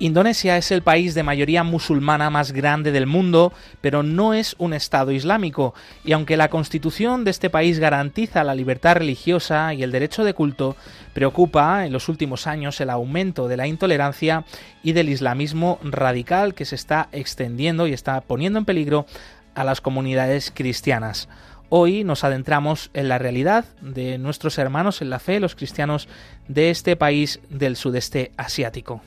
Indonesia es el país de mayoría musulmana más grande del mundo, pero no es un Estado islámico, y aunque la constitución de este país garantiza la libertad religiosa y el derecho de culto, preocupa en los últimos años el aumento de la intolerancia y del islamismo radical que se está extendiendo y está poniendo en peligro a las comunidades cristianas. Hoy nos adentramos en la realidad de nuestros hermanos en la fe, los cristianos de este país del sudeste asiático.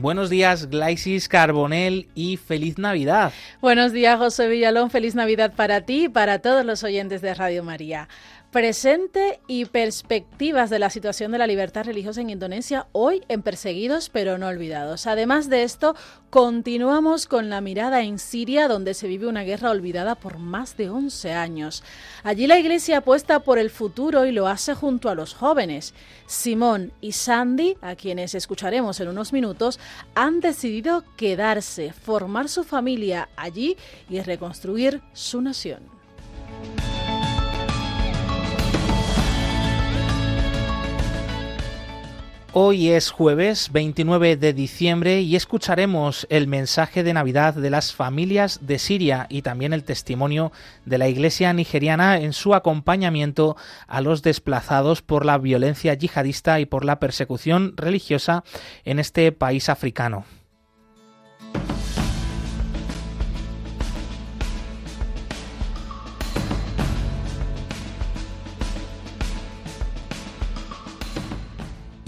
Buenos días, Glaisis Carbonel y feliz Navidad. Buenos días, José Villalón. Feliz Navidad para ti y para todos los oyentes de Radio María presente y perspectivas de la situación de la libertad religiosa en Indonesia, hoy en Perseguidos pero no olvidados. Además de esto, continuamos con la mirada en Siria, donde se vive una guerra olvidada por más de 11 años. Allí la Iglesia apuesta por el futuro y lo hace junto a los jóvenes. Simón y Sandy, a quienes escucharemos en unos minutos, han decidido quedarse, formar su familia allí y reconstruir su nación. Hoy es jueves 29 de diciembre y escucharemos el mensaje de Navidad de las familias de Siria y también el testimonio de la Iglesia nigeriana en su acompañamiento a los desplazados por la violencia yihadista y por la persecución religiosa en este país africano.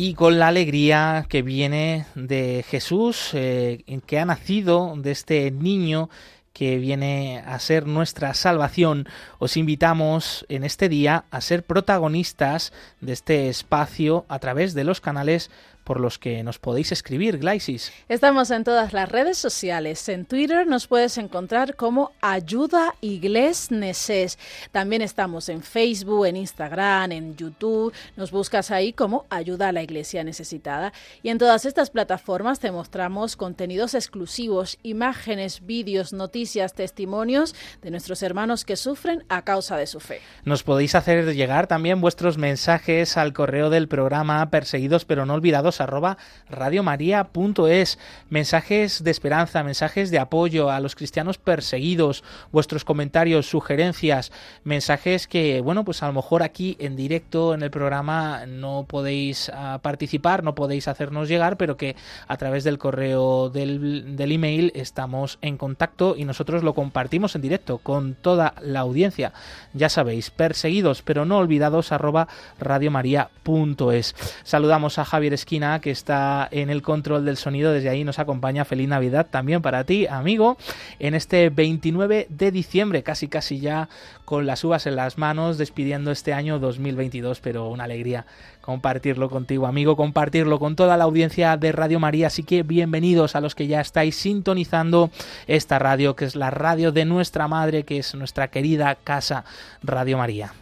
Y con la alegría que viene de Jesús, eh, que ha nacido de este niño que viene a ser nuestra salvación, os invitamos en este día a ser protagonistas de este espacio a través de los canales por los que nos podéis escribir, Glaisis. Estamos en todas las redes sociales. En Twitter nos puedes encontrar como Ayuda Igles Neses. También estamos en Facebook, en Instagram, en YouTube. Nos buscas ahí como Ayuda a la Iglesia Necesitada. Y en todas estas plataformas te mostramos contenidos exclusivos, imágenes, vídeos, noticias, testimonios de nuestros hermanos que sufren a causa de su fe. Nos podéis hacer llegar también vuestros mensajes al correo del programa Perseguidos pero no olvidados arroba radiomaria.es. Mensajes de esperanza, mensajes de apoyo a los cristianos perseguidos, vuestros comentarios, sugerencias, mensajes que, bueno, pues a lo mejor aquí en directo en el programa no podéis ah, participar, no podéis hacernos llegar, pero que a través del correo del, email estamos en contacto y nosotros lo compartimos en directo con toda la audiencia. Ya sabéis, perseguidos pero no olvidados arroba radiomaria.es. Saludamos a Javier Esquina que está en el control del sonido. Desde ahí nos acompaña. Feliz Navidad también para ti, amigo, en este 29 de diciembre, casi casi ya con las uvas en las manos, despidiendo este año 2022, pero una alegría compartirlo contigo, amigo, compartirlo con toda la audiencia de Radio María. Así que bienvenidos a los que ya estáis sintonizando esta radio, que es la radio de nuestra madre, que es nuestra querida casa Radio María.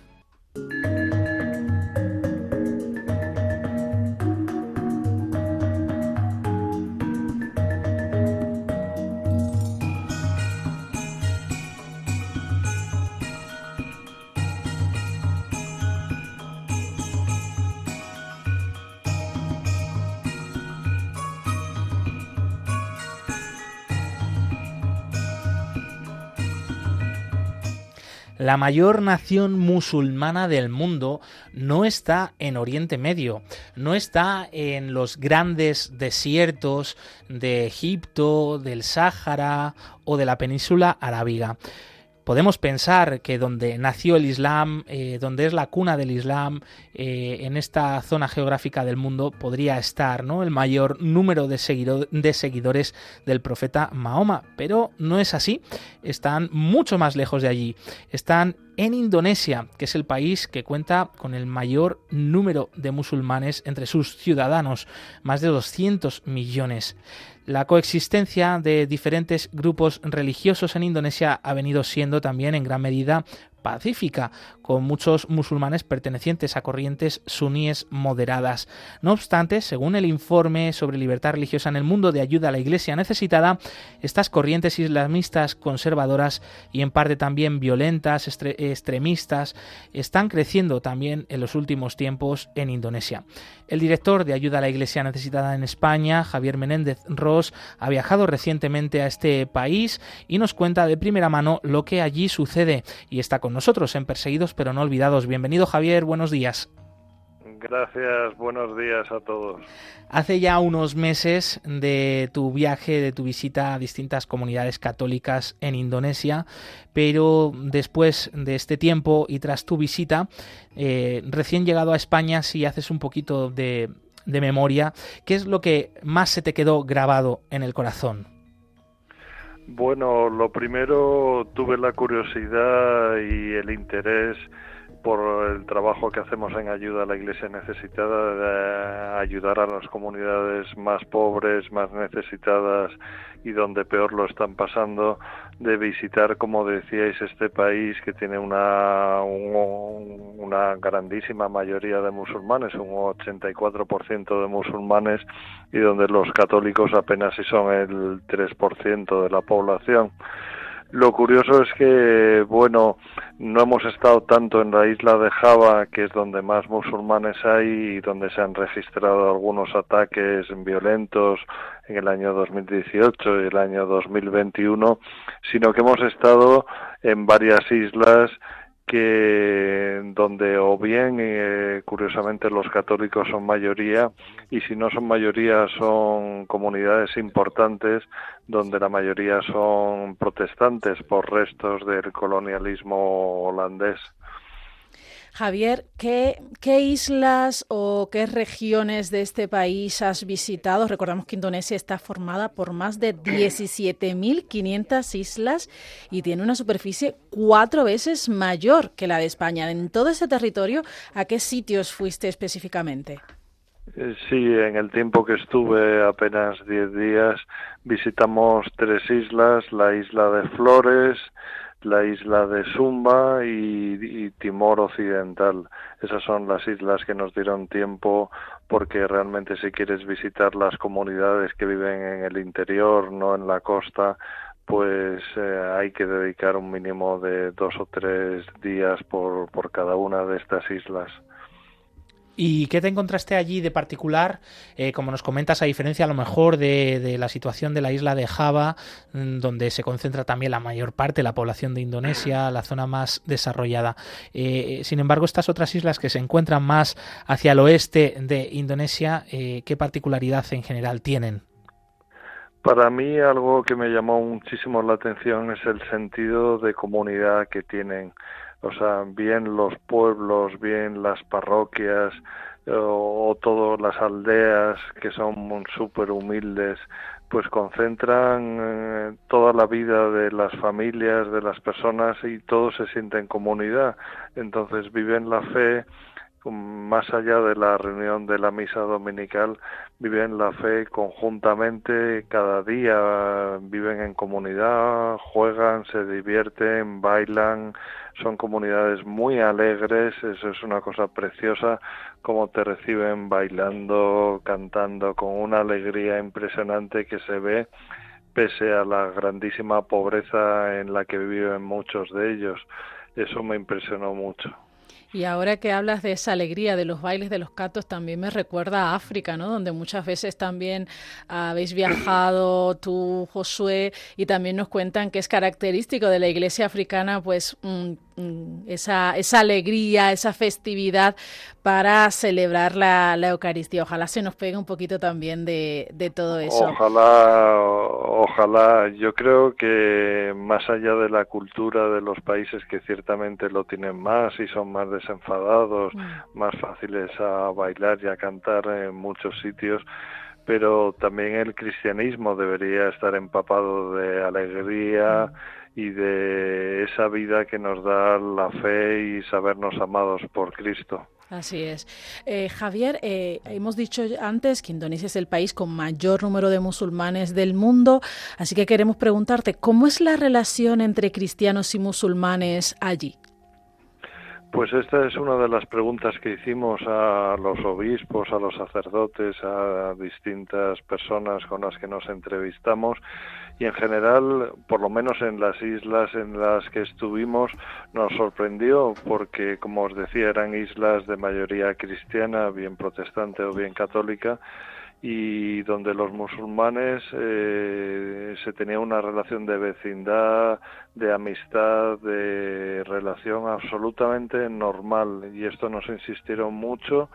La mayor nación musulmana del mundo no está en Oriente Medio, no está en los grandes desiertos de Egipto, del Sáhara o de la península arábiga podemos pensar que donde nació el Islam, eh, donde es la cuna del Islam, eh, en esta zona geográfica del mundo podría estar ¿no? el mayor número de, de seguidores del profeta Mahoma, pero no es así, están mucho más lejos de allí, están en Indonesia, que es el país que cuenta con el mayor número de musulmanes entre sus ciudadanos, más de 200 millones. La coexistencia de diferentes grupos religiosos en Indonesia ha venido siendo también en gran medida pacífica, con muchos musulmanes pertenecientes a corrientes suníes moderadas. No obstante, según el informe sobre libertad religiosa en el mundo de ayuda a la Iglesia necesitada, estas corrientes islamistas conservadoras y en parte también violentas, extremistas, están creciendo también en los últimos tiempos en Indonesia. El director de ayuda a la Iglesia necesitada en España, Javier Menéndez Ross, ha viajado recientemente a este país y nos cuenta de primera mano lo que allí sucede y está con nosotros en Perseguidos pero no olvidados. Bienvenido Javier, buenos días. Gracias, buenos días a todos. Hace ya unos meses de tu viaje, de tu visita a distintas comunidades católicas en Indonesia, pero después de este tiempo y tras tu visita, eh, recién llegado a España, si haces un poquito de, de memoria, ¿qué es lo que más se te quedó grabado en el corazón? Bueno, lo primero tuve la curiosidad y el interés por el trabajo que hacemos en ayuda a la iglesia necesitada, de ayudar a las comunidades más pobres, más necesitadas y donde peor lo están pasando, de visitar, como decíais, este país que tiene una, una grandísima mayoría de musulmanes, un 84% de musulmanes, y donde los católicos apenas si son el 3% de la población. Lo curioso es que, bueno, no hemos estado tanto en la isla de Java, que es donde más musulmanes hay y donde se han registrado algunos ataques violentos en el año 2018 y el año 2021, sino que hemos estado en varias islas que donde o bien eh, curiosamente los católicos son mayoría y si no son mayoría son comunidades importantes donde la mayoría son protestantes por restos del colonialismo holandés. Javier, ¿qué, ¿qué, islas o qué regiones de este país has visitado? Recordamos que Indonesia está formada por más de 17.500 islas y tiene una superficie cuatro veces mayor que la de España. En todo ese territorio, ¿a qué sitios fuiste específicamente? Eh, sí, en el tiempo que estuve, apenas 10 días, visitamos tres islas, la isla de Flores, la isla de Sumba y, Timor Occidental. Esas son las islas que nos dieron tiempo porque realmente si quieres visitar las comunidades que viven en el interior, no en la costa, pues eh, hay que dedicar un mínimo de dos o tres días por, por cada una de estas islas. ¿Y qué te encontraste allí de particular? Eh, como nos comentas, a diferencia a lo mejor de, la situación de la isla de Java, mm, donde se concentra también la mayor parte de la población de Indonesia, la zona más desarrollada. Eh, sin embargo, estas otras islas que se encuentran más hacia el oeste de Indonesia, eh, ¿qué particularidad en general tienen? Para mí algo que me llamó muchísimo la atención es el sentido de comunidad que tienen o sea, bien los pueblos, bien las parroquias o, todas las aldeas que son súper humildes, pues concentran eh, toda la vida de las familias, de las personas y todos se sienten comunidad. Entonces viven la fe más allá de la reunión de la misa dominical, viven la fe conjuntamente cada día, viven en comunidad, juegan, se divierten, bailan, son comunidades muy alegres, eso es una cosa preciosa, como te reciben bailando, cantando, con una alegría impresionante que se ve pese a la grandísima pobreza en la que viven muchos de ellos. Eso me impresionó mucho. Y ahora que hablas de esa alegría de los bailes de los catos, también me recuerda a África, ¿no? Donde muchas veces también habéis viajado tú, Josué, y también nos cuentan que es característico de la iglesia africana, pues esa, esa alegría, esa festividad para celebrar la, la, Eucaristía. Ojalá se nos pegue un poquito también de, de todo eso. Ojalá, ojalá. Yo creo que más allá de la cultura de los países que ciertamente lo tienen más y son más desenfadados, mm. más fáciles a bailar y a cantar en muchos sitios, pero también el cristianismo debería estar empapado de alegría y de esa vida que nos da la fe y sabernos amados por Cristo. Así es. Eh, Javier, eh, hemos dicho antes que Indonesia es el país con mayor número de musulmanes del mundo, así que queremos preguntarte, ¿cómo es la relación entre cristianos y musulmanes allí? Pues esta es una de las preguntas que hicimos a los obispos, a los sacerdotes, a distintas personas con las que nos entrevistamos. Y en general, por lo menos en las islas en las que estuvimos, nos sorprendió porque, como os decía, eran islas de mayoría cristiana, bien protestante o bien católica, y donde los musulmanes eh, se tenía una relación de vecindad, de amistad, de relación absolutamente normal y esto nos insistieron mucho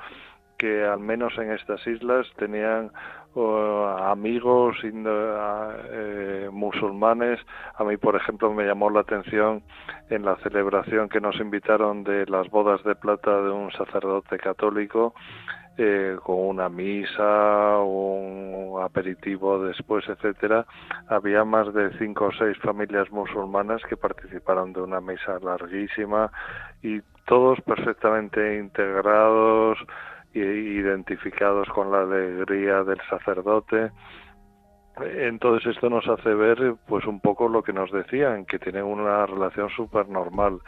que al menos en estas islas tenían amigos eh, musulmanes. A mí, por ejemplo, me llamó la atención en la celebración que nos invitaron de las bodas de plata de un sacerdote católico eh, con una misa, un aperitivo después, etcétera, había más de cinco o seis familias musulmanas que participaron de una misa larguísima y todos perfectamente integrados e identificados con la alegría del sacerdote. Entonces esto nos hace ver pues un poco lo que nos decían, que tienen una relación súper normal.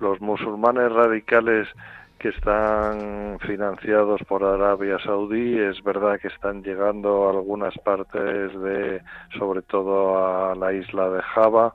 Los musulmanes radicales que están financiados por Arabia Saudí. Es verdad que están llegando algunas partes de, sobre todo a la isla de Java,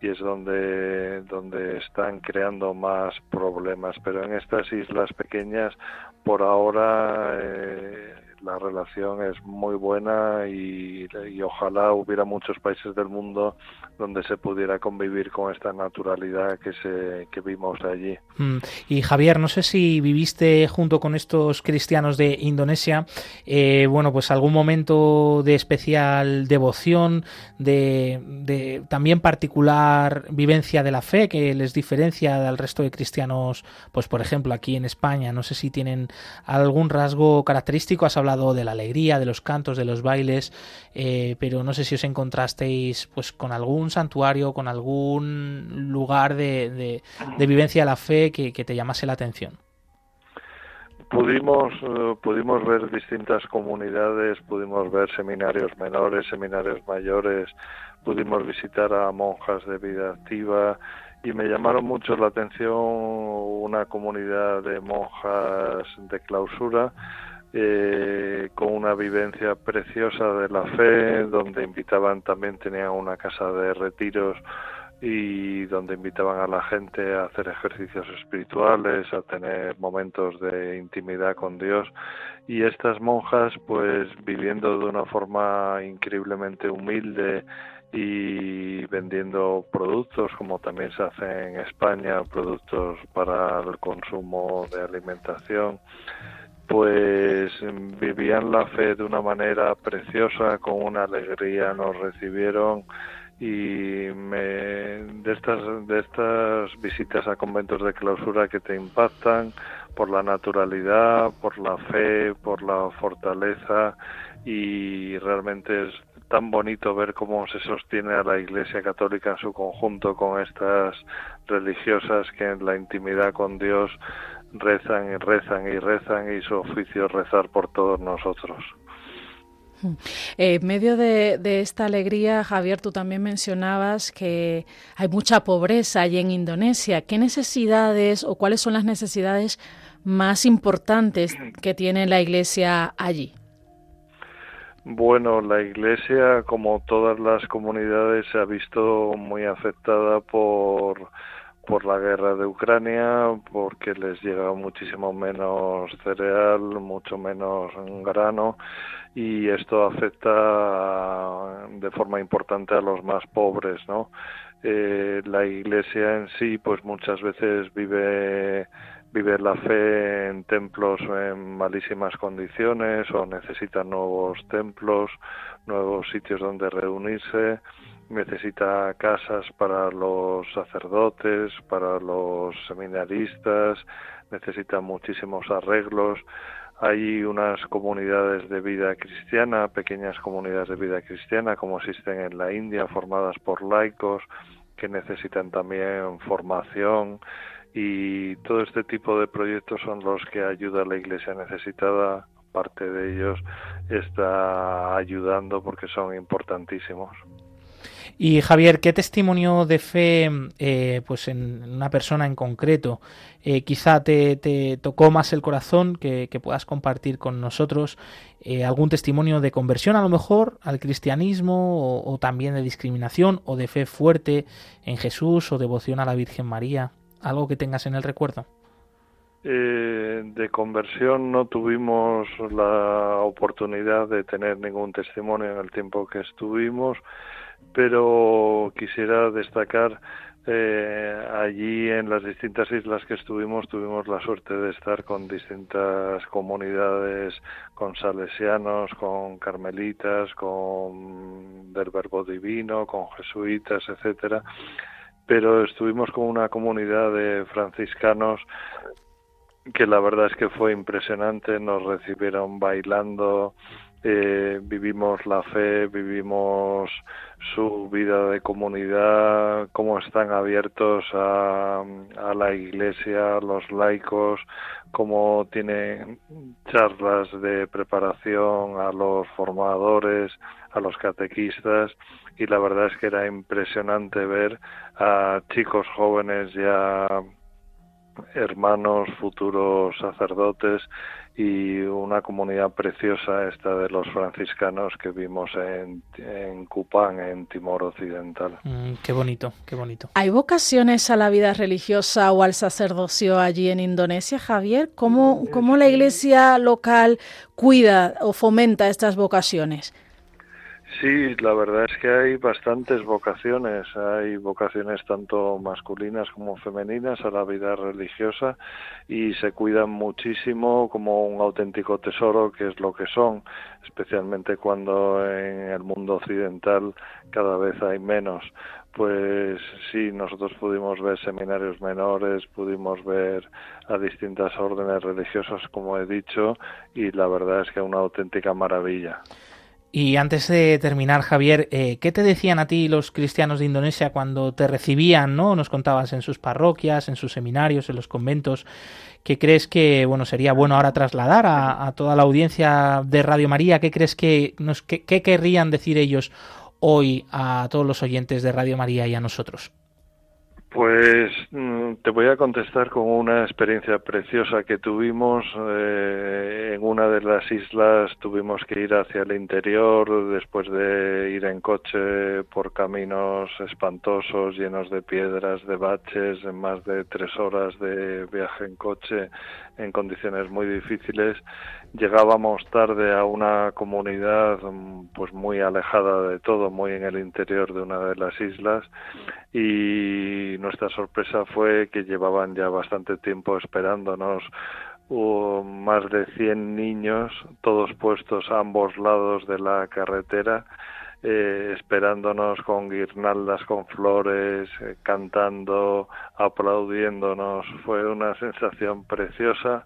y es donde, donde están creando más problemas. Pero en estas islas pequeñas, por ahora, eh, la relación es muy buena y, ojalá hubiera muchos países del mundo donde se pudiera convivir con esta naturalidad que se que vimos allí. Mm. Y Javier, no sé si viviste junto con estos cristianos de Indonesia, eh, bueno, pues algún momento de especial devoción, de, de también particular vivencia de la fe que les diferencia del resto de cristianos, pues por ejemplo aquí en España, no sé si tienen algún rasgo característico, has hablado de la alegría, de los cantos, de los bailes, eh, pero no sé si os encontrasteis pues con algún santuario, con algún lugar de, vivencia de la fe que, te llamase la atención. Pudimos, eh, pudimos ver distintas comunidades, pudimos ver seminarios menores, seminarios mayores, pudimos visitar a monjas de vida activa y me llamaron mucho la atención una comunidad de monjas de clausura eh, con una vivencia preciosa de la fe, donde invitaban también, tenían una casa de retiros y donde invitaban a la gente a hacer ejercicios espirituales, a tener momentos de intimidad con Dios. Y estas monjas pues viviendo de una forma increíblemente humilde y vendiendo productos como también se hace en España, productos para el consumo de alimentación pues vivían la fe de una manera preciosa, con una alegría, nos recibieron y me, de estas de estas visitas a conventos de clausura que te impactan por la naturalidad, por la fe, por la fortaleza y realmente es tan bonito ver cómo se sostiene a la Iglesia Católica en su conjunto con estas religiosas que en la intimidad con Dios rezan y rezan y rezan y su oficio es rezar por todos nosotros. En medio de, esta alegría, Javier, tú también mencionabas que hay mucha pobreza allí en Indonesia. ¿Qué necesidades o cuáles son las necesidades más importantes que tiene la Iglesia allí? Bueno, la Iglesia, como todas las comunidades, se ha visto muy afectada por por la guerra de Ucrania, porque les llega muchísimo menos cereal, mucho menos grano y esto afecta de forma importante a los más pobres, ¿no? Eh, la Iglesia en sí, pues muchas veces vive vive la fe en templos en malísimas condiciones o necesita nuevos templos, nuevos sitios donde reunirse necesita casas para los sacerdotes, para los seminaristas, necesita muchísimos arreglos. Hay unas comunidades de vida cristiana, pequeñas comunidades de vida cristiana, como existen en la India, formadas por laicos, que necesitan también formación y todo este tipo de proyectos son los que ayuda a la iglesia necesitada parte de ellos está ayudando porque son importantísimos. Y Javier, ¿qué testimonio de fe, eh, pues en una persona en concreto, eh, quizá te, tocó más el corazón que, puedas compartir con nosotros? Eh, ¿Algún testimonio de conversión a lo mejor al cristianismo o, también de discriminación o de fe fuerte en Jesús o devoción a la Virgen María? ¿Algo que tengas en el recuerdo? de conversión no tuvimos la oportunidad de tener ningún testimonio en el tiempo que estuvimos pero quisiera destacar eh, allí en las distintas islas que estuvimos tuvimos la suerte de estar con distintas comunidades, con salesianos, con carmelitas, con del Verbo Divino, con jesuitas, etcétera. Pero estuvimos con una comunidad de franciscanos que la verdad es que fue impresionante, nos recibieron bailando, eh, vivimos la fe, vivimos su vida de comunidad, cómo están abiertos a, a la iglesia, los laicos, cómo tienen charlas de preparación a los formadores, a los catequistas. Y la verdad es que era impresionante ver a chicos jóvenes ya hermanos, futuros sacerdotes y una comunidad preciosa esta de los franciscanos que vimos en, en Cupán, en Timor Occidental. Mm, qué bonito, qué bonito. ¿Hay vocaciones a la vida religiosa o al sacerdocio allí en Indonesia, Javier? ¿Cómo, cómo la iglesia local cuida o fomenta estas vocaciones? Sí, la verdad es que hay bastantes vocaciones. Hay vocaciones tanto masculinas como femeninas a la vida religiosa y se cuidan muchísimo como un auténtico tesoro que es lo que son, especialmente cuando en el mundo occidental cada vez hay menos. Pues sí, nosotros pudimos ver seminarios menores, pudimos ver a distintas órdenes religiosas, como he dicho, y la verdad es que una auténtica maravilla. Y antes de terminar, Javier, eh, ¿qué te decían a ti los cristianos de Indonesia cuando te recibían, no? Nos contabas en sus parroquias, en sus seminarios, en los conventos. ¿Qué crees que bueno sería bueno ahora trasladar a, toda la audiencia de Radio María? ¿Qué crees que nos qué querrían decir ellos hoy a todos los oyentes de Radio María y a nosotros? Pues mm, te voy a contestar con una experiencia preciosa que tuvimos. Eh, en una de las islas tuvimos que ir hacia el interior después de ir en coche por caminos espantosos, llenos de piedras, de baches, en más de tres horas de viaje en coche en condiciones muy difíciles. Llegábamos tarde a una comunidad mm, pues muy alejada de todo, muy en el interior de una de las islas. Y nuestra sorpresa fue que llevaban ya bastante tiempo esperándonos. Más de 100 niños, todos puestos a ambos lados de la carretera, eh, esperándonos con guirnaldas, con flores, eh, cantando, aplaudiéndonos. Fue una sensación preciosa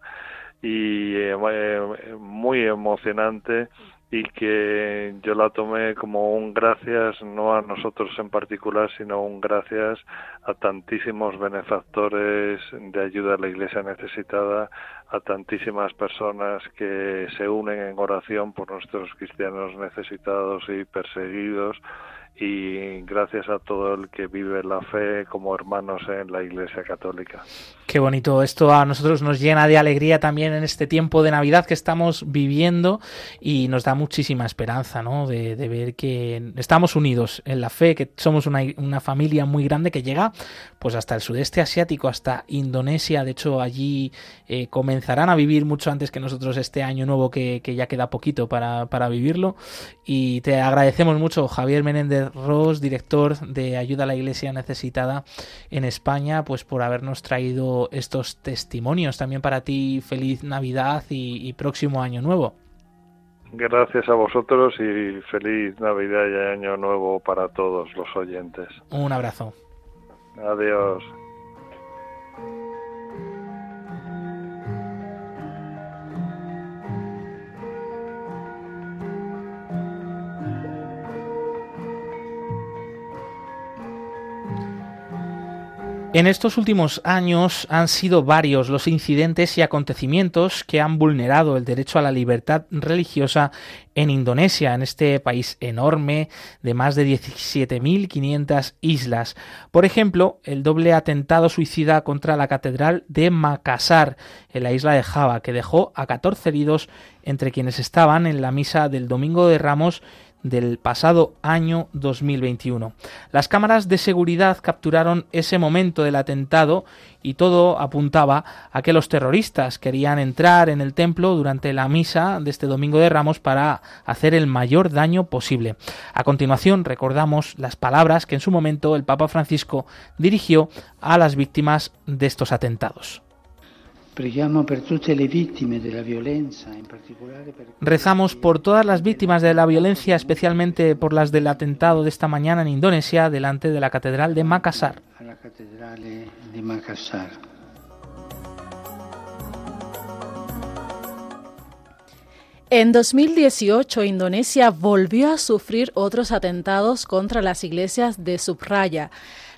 y eh, eh, muy emocionante y que yo la tomé como un gracias no a nosotros en particular sino un gracias a tantísimos benefactores de ayuda a la iglesia necesitada a tantísimas personas que se unen en oración por nuestros cristianos necesitados y perseguidos y gracias a todo el que vive la fe como hermanos en la Iglesia Católica. Qué bonito, esto a nosotros nos llena de alegría también en este tiempo de Navidad que estamos viviendo y nos da muchísima esperanza, ¿no? De, ver que estamos unidos en la fe, que somos una, una, familia muy grande que llega pues hasta el sudeste asiático, hasta Indonesia, de hecho allí eh, comenzarán a vivir mucho antes que nosotros este año nuevo que, que ya queda poquito para, para vivirlo y te agradecemos mucho Javier Menéndez Ross, director de Ayuda a la Iglesia Necesitada en España, pues por habernos traído estos testimonios. También para ti, feliz Navidad y, próximo año nuevo. Gracias a vosotros y feliz Navidad y Año Nuevo para todos los oyentes. Un abrazo. Adiós. En estos últimos años han sido varios los incidentes y acontecimientos que han vulnerado el derecho a la libertad religiosa en Indonesia, en este país enorme de más de 17.500 islas. Por ejemplo, el doble atentado suicida contra la Catedral de Makassar, en la isla de Java, que dejó a 14 heridos entre quienes estaban en la misa del Domingo de Ramos del pasado año 2021. Las cámaras de seguridad capturaron ese momento del atentado y todo apuntaba a que los terroristas querían entrar en el templo durante la misa de este domingo de Ramos para hacer el mayor daño posible. A continuación recordamos las palabras que en su momento el Papa Francisco dirigió a las víctimas de estos atentados. Rezamos por todas las víctimas de la violencia, especialmente por las del atentado de esta mañana en Indonesia, delante de la Catedral de Makassar. En 2018, Indonesia volvió a sufrir otros atentados contra las iglesias de Subraya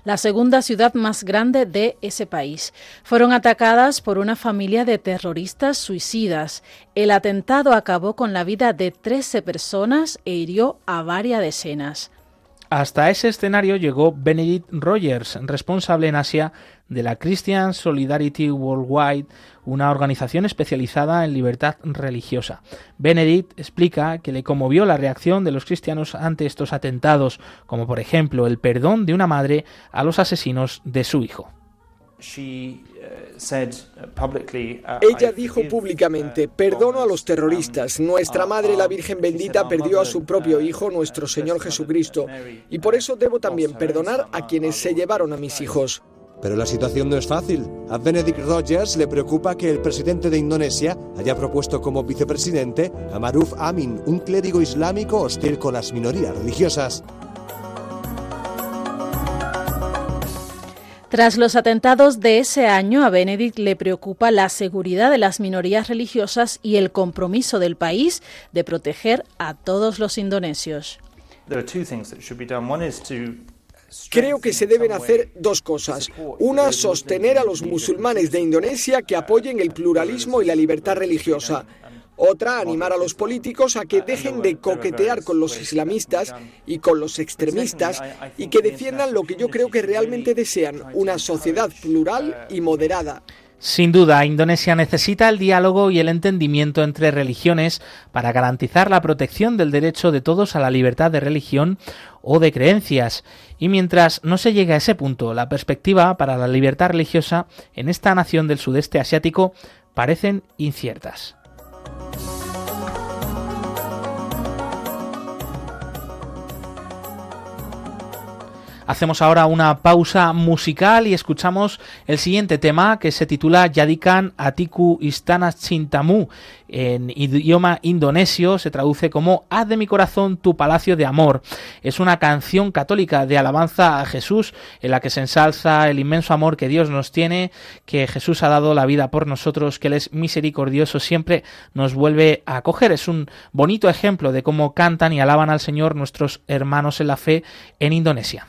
la segunda ciudad más grande de ese país. Fueron atacadas por una familia de terroristas suicidas. El atentado acabó con la vida de 13 personas e hirió a varias decenas. Hasta ese escenario llegó Benedict Rogers, responsable en Asia de la Christian Solidarity Worldwide, una organización especializada en libertad religiosa. Benedict explica que le conmovió la reacción de los cristianos ante estos atentados, como por ejemplo el perdón de una madre a los asesinos de su hijo. Ella dijo públicamente, uh, perdono a los terroristas. Nuestra Madre, la Virgen bendita, perdió a su propio Hijo, nuestro Señor Jesucristo. Y por eso debo también perdonar a quienes se llevaron a mis hijos. Pero la situación no es fácil. A Benedict Rogers le preocupa que el presidente de Indonesia haya propuesto como vicepresidente a Maruf Amin, un clérigo islámico hostil con las minorías religiosas. Tras los atentados de ese año, a Benedict le preocupa la seguridad de las minorías religiosas y el compromiso del país de proteger a todos los indonesios. Creo que se deben hacer dos cosas. Una, sostener a los musulmanes de Indonesia que apoyen el pluralismo y la libertad religiosa. Otra, animar a los políticos a que dejen de coquetear con los islamistas y con los extremistas y que defiendan lo que yo creo que realmente desean, una sociedad plural y moderada. Sin duda, Indonesia necesita el diálogo y el entendimiento entre religiones para garantizar la protección del derecho de todos a la libertad de religión o de creencias. Y mientras no se llegue a ese punto, la perspectiva para la libertad religiosa en esta nación del sudeste asiático parecen inciertas. Thank you. Hacemos ahora una pausa musical y escuchamos el siguiente tema que se titula Yadikan Atiku Istana Cintamu. En idioma indonesio se traduce como Haz de mi corazón tu palacio de amor. Es una canción católica de alabanza a Jesús en la que se ensalza el inmenso amor que Dios nos tiene, que Jesús ha dado la vida por nosotros, que Él es misericordioso, siempre nos vuelve a acoger. Es un bonito ejemplo de cómo cantan y alaban al Señor nuestros hermanos en la fe en Indonesia.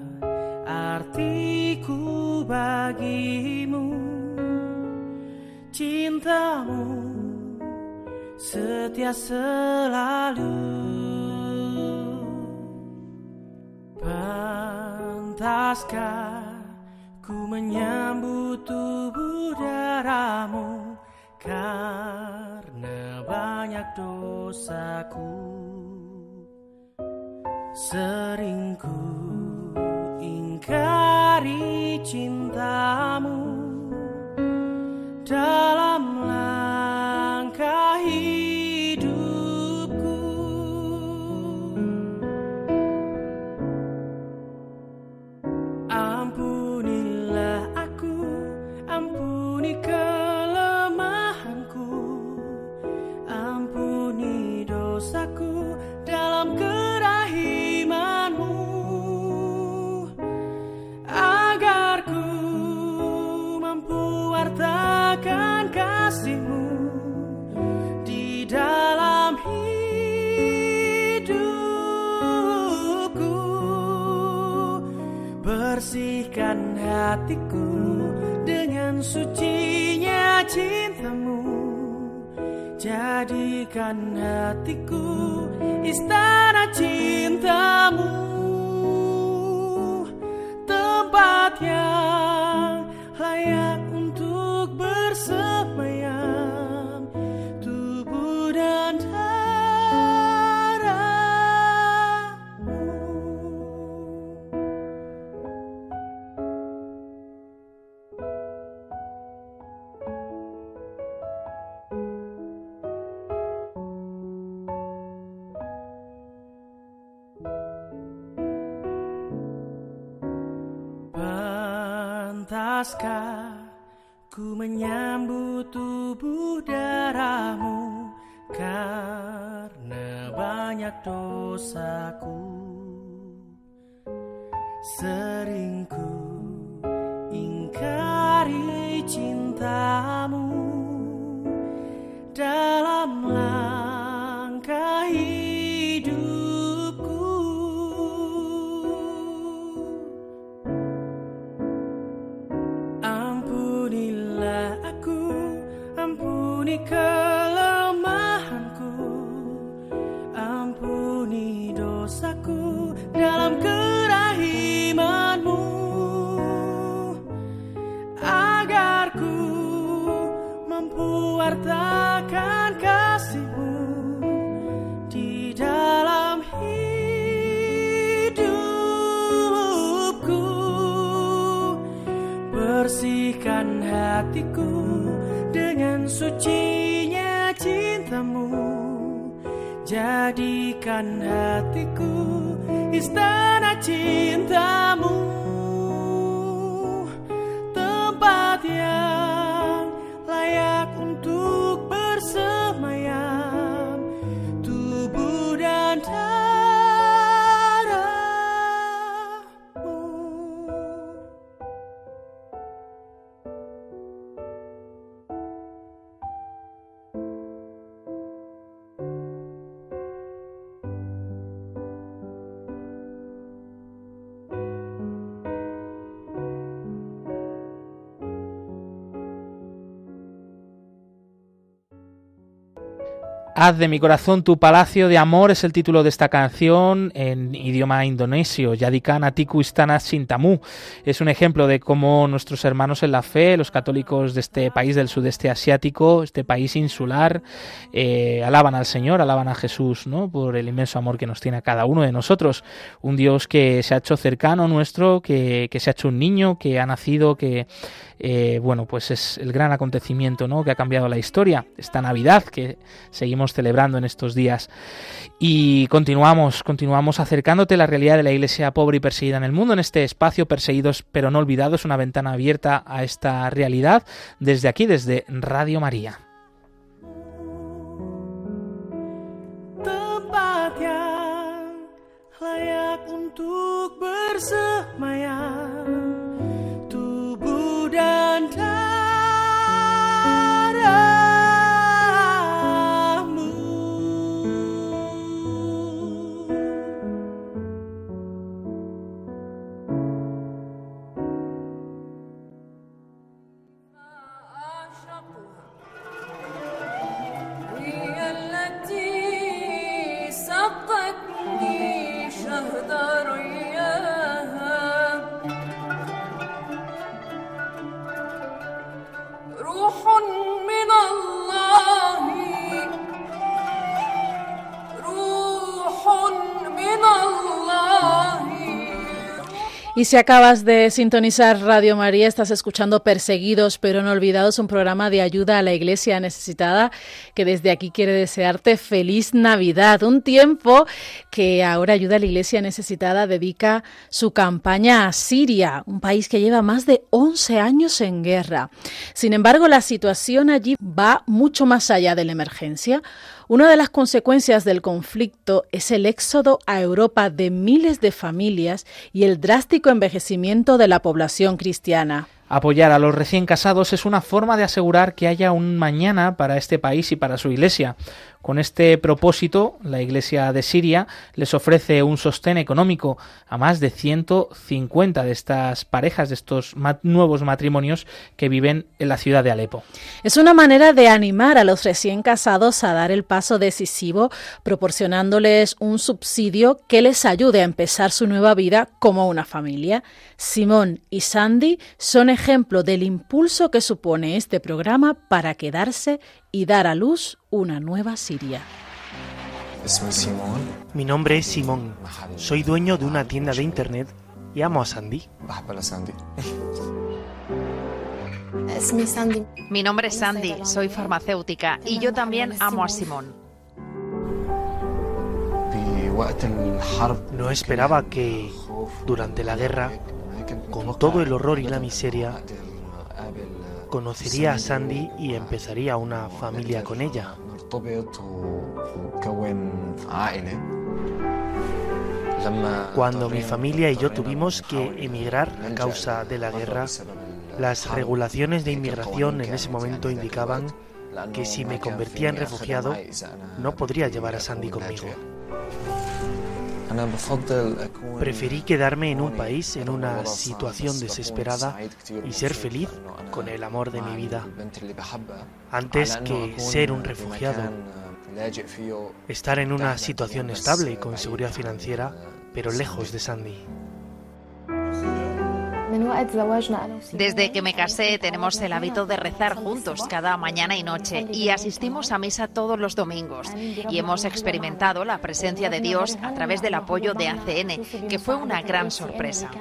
Artiku bagimu. Cintamu setia selalu. Pantaskah ku menyambut tubuh darahmu? Karena banyak dosaku seringku ingkari cintamu dalam bersihkan hatiku dengan sucinya cintamu. Jadikan hatiku istana cintamu. Tempat yang dosaku. Sering ku ingkari cintamu dalam langkah hidupku. Ampunilah aku, ampuni kelemahanku, hatiku dengan sucinya cintamu. Jadikan hatiku istana cintamu Haz de mi corazón tu palacio de amor es el título de esta canción en idioma indonesio, Yadikan Atiku Istana Sintamu. Es un ejemplo de cómo nuestros hermanos en la fe, los católicos de este país del sudeste asiático, este país insular, eh, alaban al Señor, alaban a Jesús, ¿no? Por el inmenso amor que nos tiene a cada uno de nosotros. Un Dios que se ha hecho cercano nuestro, que, que se ha hecho un niño, que ha nacido, que eh, bueno, pues es el gran acontecimiento ¿no? que ha cambiado la historia, esta Navidad que seguimos celebrando en estos días. Y continuamos, continuamos acercándote a la realidad de la iglesia pobre y perseguida en el mundo, en este espacio Perseguidos pero no olvidados, una ventana abierta a esta realidad desde aquí, desde Radio María. Si acabas de sintonizar Radio María, estás escuchando Perseguidos pero no olvidados, un programa de ayuda a la iglesia necesitada que desde aquí quiere desearte feliz Navidad, un tiempo que ahora ayuda a la iglesia necesitada dedica su campaña a Siria, un país que lleva más de 11 años en guerra. Sin embargo, la situación allí va mucho más allá de la emergencia. Una de las consecuencias del conflicto es el éxodo a Europa de miles de familias y el drástico envejecimiento de la población cristiana. Apoyar a los recién casados es una forma de asegurar que haya un mañana para este país y para su Iglesia. Con este propósito, la Iglesia de Siria les ofrece un sostén económico a más de 150 de estas parejas, de estos nuevos matrimonios que viven en la ciudad de Alepo. Es una manera de animar a los recién casados a dar el paso decisivo, proporcionándoles un subsidio que les ayude a empezar su nueva vida como una familia. Simón y Sandy son ejemplo del impulso que supone este programa para quedarse y dar a luz una nueva Siria. Mi nombre es Simón. Soy dueño de una tienda de internet y amo a Sandy. Mi nombre es Sandy, soy farmacéutica y yo también amo a Simón. No esperaba que durante la guerra, con todo el horror y la miseria, conocería a Sandy y empezaría una familia con ella. Cuando mi familia y yo tuvimos que emigrar a causa de la guerra, las regulaciones de inmigración en ese momento indicaban que si me convertía en refugiado no podría llevar a Sandy conmigo. Preferí quedarme en un país en una situación desesperada y ser feliz con el amor de mi vida, antes que ser un refugiado, estar en una situación estable y con seguridad financiera, pero lejos de Sandy. Desde que me casé tenemos el hábito de rezar juntos cada mañana y noche y asistimos a misa todos los domingos y hemos experimentado la presencia de Dios a través del apoyo de ACN, que fue una gran sorpresa.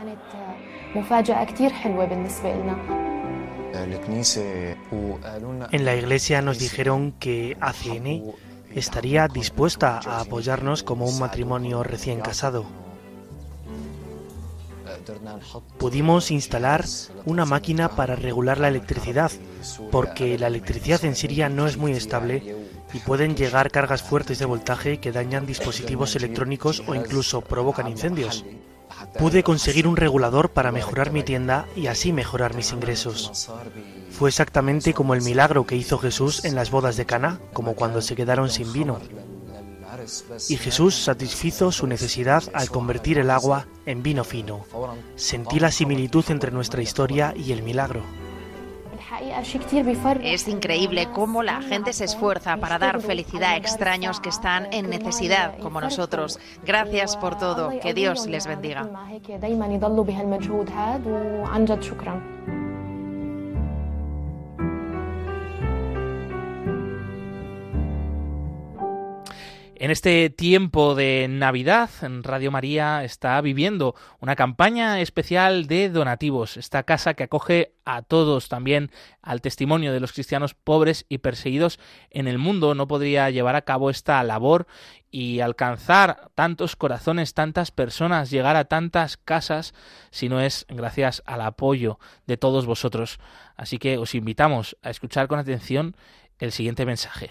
En la iglesia nos dijeron que ACN estaría dispuesta a apoyarnos como un matrimonio recién casado. Pudimos instalar una máquina para regular la electricidad, porque la electricidad en Siria no es muy estable y pueden llegar cargas fuertes de voltaje que dañan dispositivos electrónicos o incluso provocan incendios. Pude conseguir un regulador para mejorar mi tienda y así mejorar mis ingresos. Fue exactamente como el milagro que hizo Jesús en las bodas de Cana, como cuando se quedaron sin vino. Y Jesús satisfizo su necesidad al convertir el agua en vino fino. Sentí la similitud entre nuestra historia y el milagro. Es increíble cómo la gente se esfuerza para dar felicidad a extraños que están en necesidad como nosotros. Gracias por todo. Que Dios les bendiga. En este tiempo de Navidad, Radio María está viviendo una campaña especial de donativos. Esta casa que acoge a todos, también al testimonio de los cristianos pobres y perseguidos en el mundo, no podría llevar a cabo esta labor y alcanzar tantos corazones, tantas personas, llegar a tantas casas, si no es gracias al apoyo de todos vosotros. Así que os invitamos a escuchar con atención el siguiente mensaje.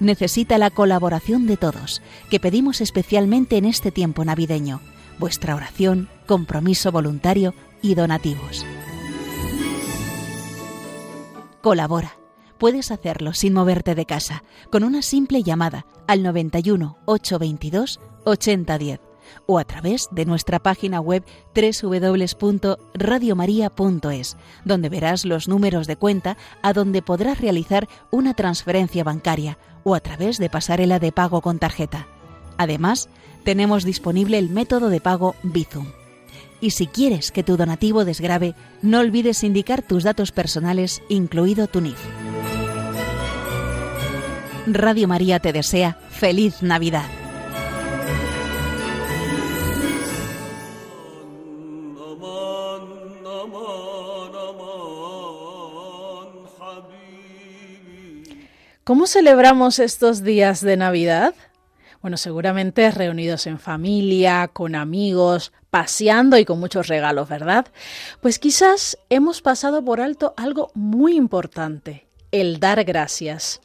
necesita la colaboración de todos, que pedimos especialmente en este tiempo navideño, vuestra oración, compromiso voluntario y donativos. Colabora. Puedes hacerlo sin moverte de casa, con una simple llamada al 91 822 8010 o a través de nuestra página web www.radiomaria.es, donde verás los números de cuenta a donde podrás realizar una transferencia bancaria o a través de pasarela de pago con tarjeta. Además, tenemos disponible el método de pago Bizum. Y si quieres que tu donativo desgrabe, no olvides indicar tus datos personales, incluido tu NIF. Radio María te desea feliz Navidad. ¿Cómo celebramos estos días de Navidad? Bueno, seguramente reunidos en familia, con amigos, paseando y con muchos regalos, ¿verdad? Pues quizás hemos pasado por alto algo muy importante, el dar gracias.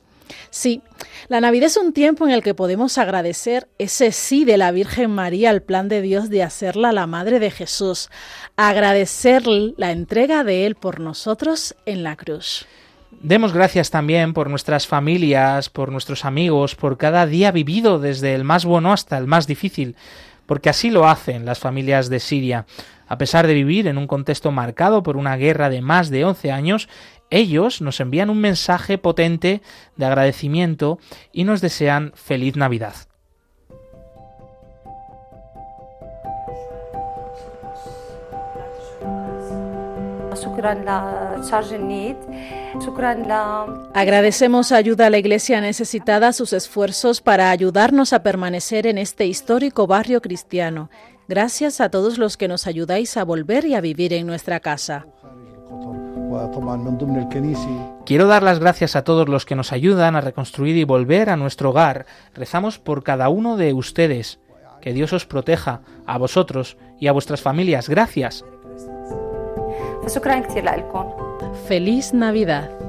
Sí, la Navidad es un tiempo en el que podemos agradecer ese sí de la Virgen María al plan de Dios de hacerla la Madre de Jesús, agradecer la entrega de Él por nosotros en la cruz. Demos gracias también por nuestras familias, por nuestros amigos, por cada día vivido desde el más bueno hasta el más difícil, porque así lo hacen las familias de Siria. A pesar de vivir en un contexto marcado por una guerra de más de 11 años, ellos nos envían un mensaje potente de agradecimiento y nos desean feliz Navidad. Agradecemos ayuda a la Iglesia necesitada sus esfuerzos para ayudarnos a permanecer en este histórico barrio cristiano. Gracias a todos los que nos ayudáis a volver y a vivir en nuestra casa. Quiero dar las gracias a todos los que nos ayudan a reconstruir y volver a nuestro hogar. Rezamos por cada uno de ustedes. Que Dios os proteja, a vosotros y a vuestras familias. Gracias. Feliz Navidad.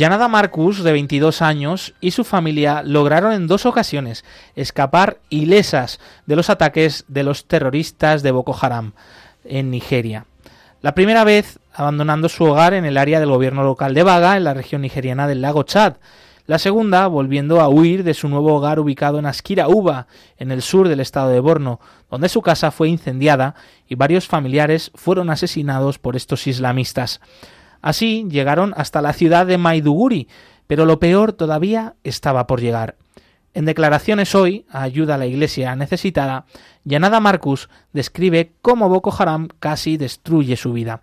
Yanada Marcus, de 22 años, y su familia lograron en dos ocasiones escapar ilesas de los ataques de los terroristas de Boko Haram en Nigeria. La primera vez abandonando su hogar en el área del gobierno local de Baga, en la región nigeriana del lago Chad. La segunda, volviendo a huir de su nuevo hogar ubicado en Askira Uba, en el sur del estado de Borno, donde su casa fue incendiada y varios familiares fueron asesinados por estos islamistas. Así llegaron hasta la ciudad de Maiduguri, pero lo peor todavía estaba por llegar. En declaraciones hoy, ayuda a la iglesia necesitada, Yanada Marcus describe cómo Boko Haram casi destruye su vida.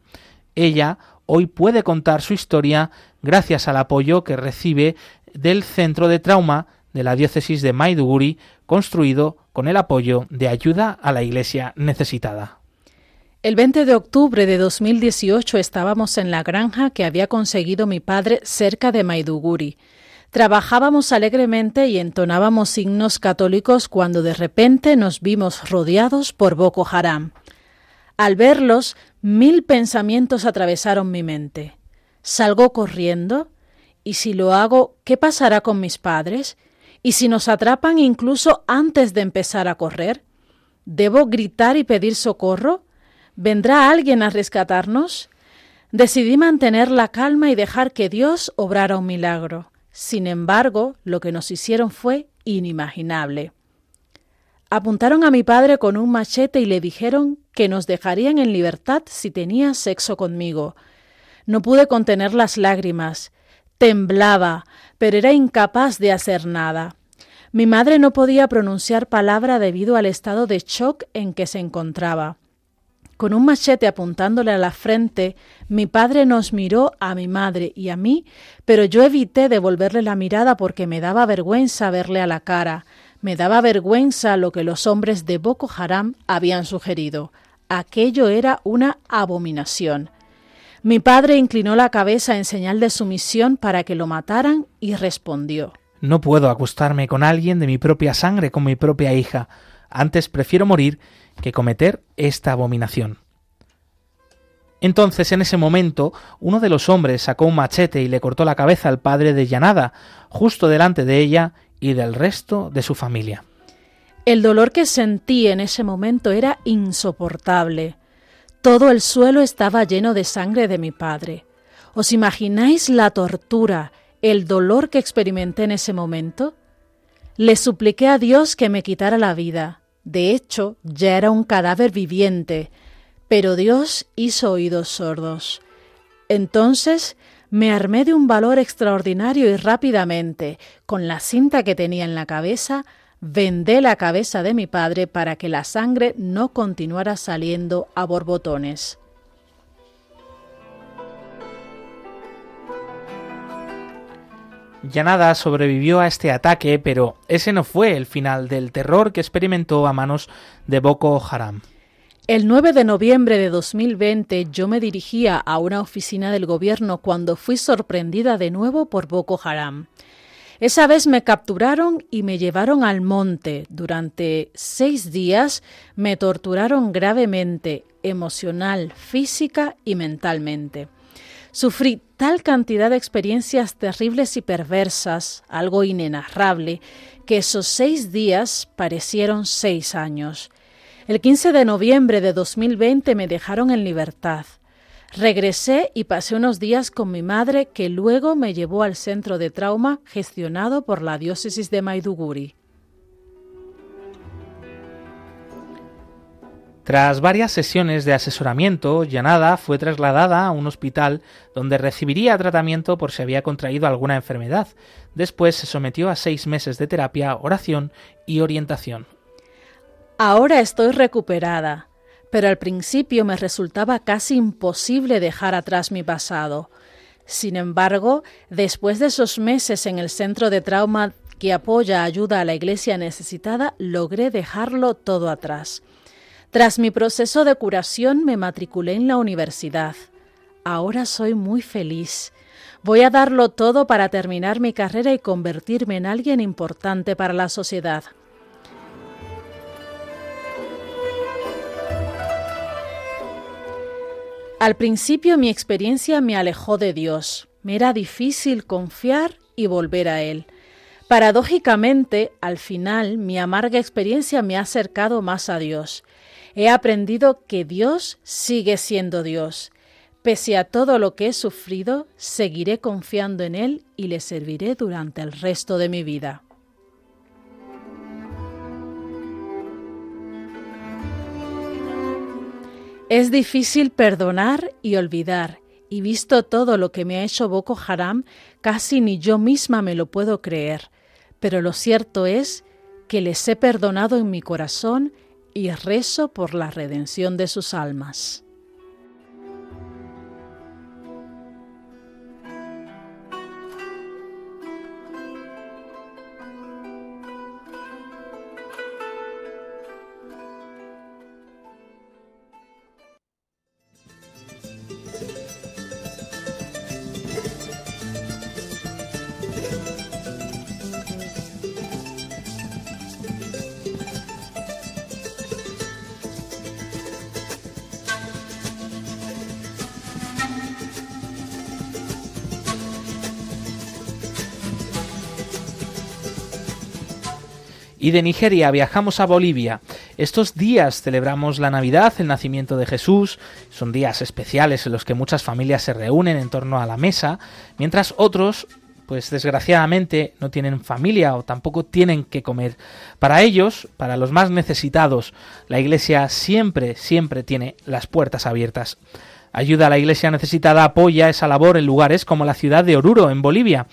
Ella hoy puede contar su historia gracias al apoyo que recibe del centro de trauma de la diócesis de Maiduguri, construido con el apoyo de ayuda a la iglesia necesitada. El 20 de octubre de 2018 estábamos en la granja que había conseguido mi padre cerca de Maiduguri. Trabajábamos alegremente y entonábamos himnos católicos cuando de repente nos vimos rodeados por Boko Haram. Al verlos, mil pensamientos atravesaron mi mente. ¿Salgo corriendo? ¿Y si lo hago, qué pasará con mis padres? ¿Y si nos atrapan incluso antes de empezar a correr? ¿Debo gritar y pedir socorro? ¿Vendrá alguien a rescatarnos? Decidí mantener la calma y dejar que Dios obrara un milagro. Sin embargo, lo que nos hicieron fue inimaginable. Apuntaron a mi padre con un machete y le dijeron que nos dejarían en libertad si tenía sexo conmigo. No pude contener las lágrimas. Temblaba, pero era incapaz de hacer nada. Mi madre no podía pronunciar palabra debido al estado de shock en que se encontraba. Con un machete apuntándole a la frente, mi padre nos miró a mi madre y a mí, pero yo evité devolverle la mirada porque me daba vergüenza verle a la cara, me daba vergüenza lo que los hombres de Boko Haram habían sugerido. Aquello era una abominación. Mi padre inclinó la cabeza en señal de sumisión para que lo mataran y respondió No puedo acostarme con alguien de mi propia sangre, con mi propia hija. Antes prefiero morir que cometer esta abominación. Entonces, en ese momento, uno de los hombres sacó un machete y le cortó la cabeza al padre de Yanada, justo delante de ella y del resto de su familia. El dolor que sentí en ese momento era insoportable. Todo el suelo estaba lleno de sangre de mi padre. ¿Os imagináis la tortura, el dolor que experimenté en ese momento? Le supliqué a Dios que me quitara la vida. De hecho, ya era un cadáver viviente, pero Dios hizo oídos sordos. Entonces me armé de un valor extraordinario y rápidamente, con la cinta que tenía en la cabeza, vendé la cabeza de mi padre para que la sangre no continuara saliendo a borbotones. Yanada sobrevivió a este ataque, pero ese no fue el final del terror que experimentó a manos de Boko Haram. El 9 de noviembre de 2020 yo me dirigía a una oficina del gobierno cuando fui sorprendida de nuevo por Boko Haram. Esa vez me capturaron y me llevaron al monte. Durante seis días me torturaron gravemente, emocional, física y mentalmente. Sufrí tal cantidad de experiencias terribles y perversas, algo inenarrable, que esos seis días parecieron seis años. El 15 de noviembre de 2020 me dejaron en libertad. Regresé y pasé unos días con mi madre que luego me llevó al centro de trauma gestionado por la diócesis de Maiduguri. Tras varias sesiones de asesoramiento, Yanada fue trasladada a un hospital donde recibiría tratamiento por si había contraído alguna enfermedad. Después se sometió a seis meses de terapia, oración y orientación. Ahora estoy recuperada, pero al principio me resultaba casi imposible dejar atrás mi pasado. Sin embargo, después de esos meses en el centro de trauma que apoya ayuda a la iglesia necesitada, logré dejarlo todo atrás. Tras mi proceso de curación me matriculé en la universidad. Ahora soy muy feliz. Voy a darlo todo para terminar mi carrera y convertirme en alguien importante para la sociedad. Al principio mi experiencia me alejó de Dios. Me era difícil confiar y volver a Él. Paradójicamente, al final, mi amarga experiencia me ha acercado más a Dios. He aprendido que Dios sigue siendo Dios. Pese a todo lo que he sufrido, seguiré confiando en Él y le serviré durante el resto de mi vida. Es difícil perdonar y olvidar, y visto todo lo que me ha hecho Boko Haram, casi ni yo misma me lo puedo creer. Pero lo cierto es que les he perdonado en mi corazón y rezo por la redención de sus almas. Y de Nigeria viajamos a Bolivia. Estos días celebramos la Navidad, el nacimiento de Jesús. Son días especiales en los que muchas familias se reúnen en torno a la mesa, mientras otros, pues desgraciadamente, no tienen familia o tampoco tienen que comer. Para ellos, para los más necesitados, la Iglesia siempre, siempre tiene las puertas abiertas. Ayuda a la Iglesia necesitada apoya esa labor en lugares como la ciudad de Oruro, en Bolivia.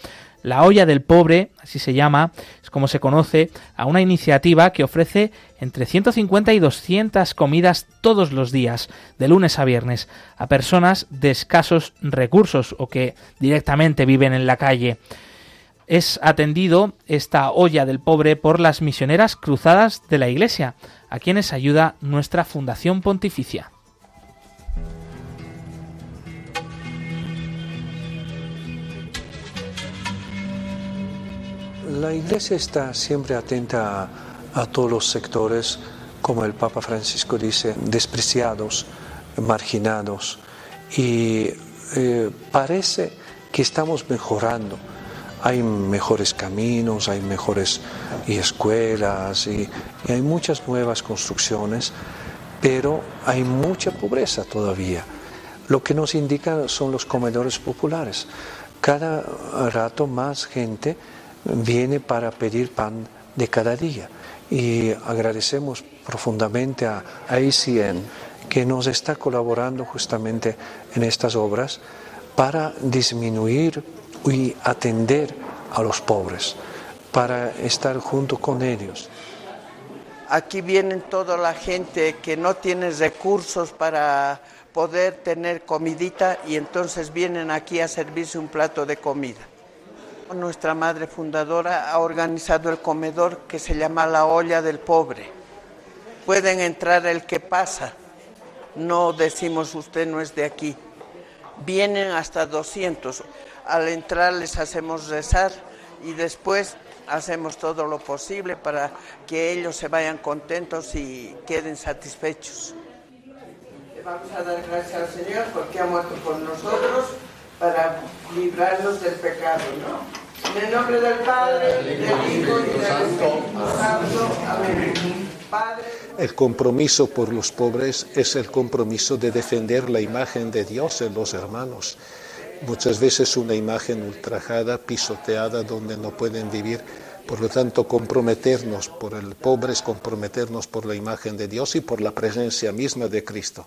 La olla del pobre, así se llama, como se conoce, a una iniciativa que ofrece entre 150 y 200 comidas todos los días, de lunes a viernes, a personas de escasos recursos o que directamente viven en la calle. Es atendido esta olla del pobre por las misioneras cruzadas de la Iglesia, a quienes ayuda nuestra Fundación Pontificia. La Iglesia está siempre atenta a, todos los sectores, como el Papa Francisco dice, despreciados, marginados. Y eh, parece que estamos mejorando. Hay mejores caminos, hay mejores y escuelas y hay muchas nuevas construcciones, pero hay mucha pobreza todavía. Lo que nos indica son los comedores populares. Cada rato más gente viene para pedir pan de cada día. Y agradecemos profundamente a ACN que nos está colaborando justamente en estas obras para disminuir y atender a los pobres, para estar junto con ellos. Aquí vienen toda la gente que no tiene recursos para poder tener comidita y entonces vienen aquí a servirse un plato de comida. Nuestra madre fundadora ha organizado el comedor que se llama la olla del pobre. Pueden entrar el que pasa. No decimos usted no es de aquí. Vienen hasta 200. Al entrar les hacemos rezar y después hacemos todo lo posible para que ellos se vayan contentos y queden satisfechos. Vamos a dar gracias al Señor porque ha muerto por nosotros para librarnos del pecado, ¿no? En el nombre del Padre, del Hijo y del Espíritu Santo. Amén. El compromiso por los pobres es el compromiso de defender la imagen de Dios en los hermanos. Muchas veces una imagen ultrajada, pisoteada, donde no pueden vivir. Por lo tanto, comprometernos por el pobre es comprometernos por la imagen de Dios y por la presencia misma de Cristo.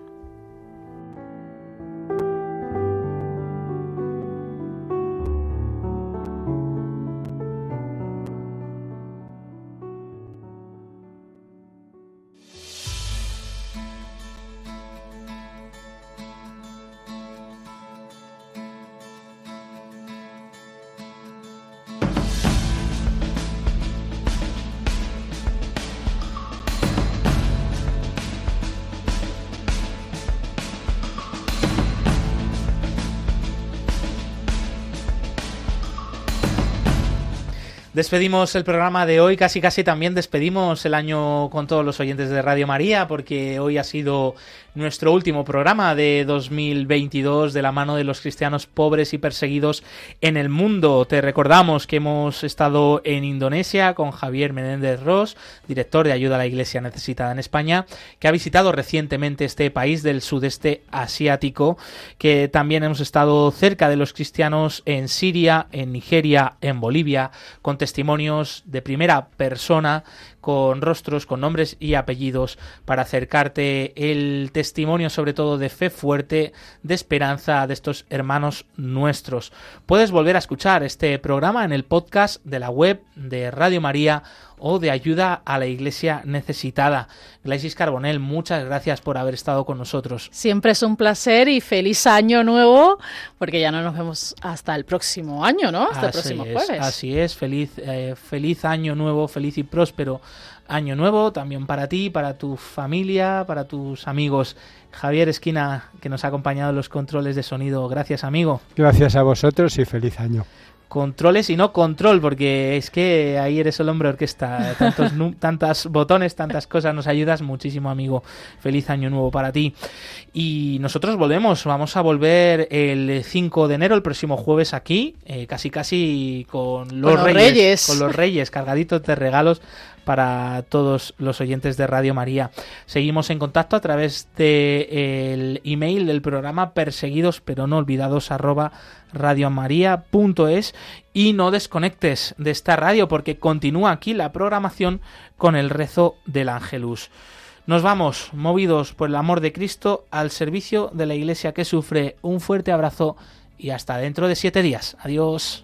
Despedimos el programa de hoy, casi casi también despedimos el año con todos los oyentes de Radio María, porque hoy ha sido nuestro último programa de 2022 de la mano de los cristianos pobres y perseguidos en el mundo. Te recordamos que hemos estado en Indonesia con Javier Menéndez Ross, director de Ayuda a la Iglesia Necesitada en España, que ha visitado recientemente este país del sudeste asiático, que también hemos estado cerca de los cristianos en Siria, en Nigeria, en Bolivia, con testimonios de primera persona con rostros, con nombres y apellidos para acercarte el testimonio sobre todo de fe fuerte, de esperanza de estos hermanos nuestros. Puedes volver a escuchar este programa en el podcast de la web de Radio María o de ayuda a la iglesia necesitada. Glaisis Carbonell, muchas gracias por haber estado con nosotros. Siempre es un placer y feliz año nuevo, porque ya no nos vemos hasta el próximo año, ¿no? Hasta el Así próximo es, jueves. Así es, feliz, eh, feliz año nuevo, feliz y próspero año nuevo también para ti, para tu familia, para tus amigos. Javier Esquina, que nos ha acompañado en los controles de sonido. Gracias, amigo. Gracias a vosotros y feliz año. Controles y no control, porque es que ahí eres el hombre orquesta. Tantos, tantas botones, tantas cosas. Nos ayudas muchísimo, amigo. Feliz año nuevo para ti. Y nosotros volvemos. Vamos a volver el 5 de enero, el próximo jueves aquí, eh, casi casi con los, reyes, Reyes. Con los reyes, cargaditos de regalos para todos los oyentes de Radio María. Seguimos en contacto a través del email del programa perseguidos pero no olvidados arroba radiomaria.es y no desconectes de esta radio porque continúa aquí la programación con el rezo del Ángelus. Nos vamos, movidos por el amor de Cristo, al servicio de la Iglesia que sufre. Un fuerte abrazo y hasta dentro de siete días. Adiós.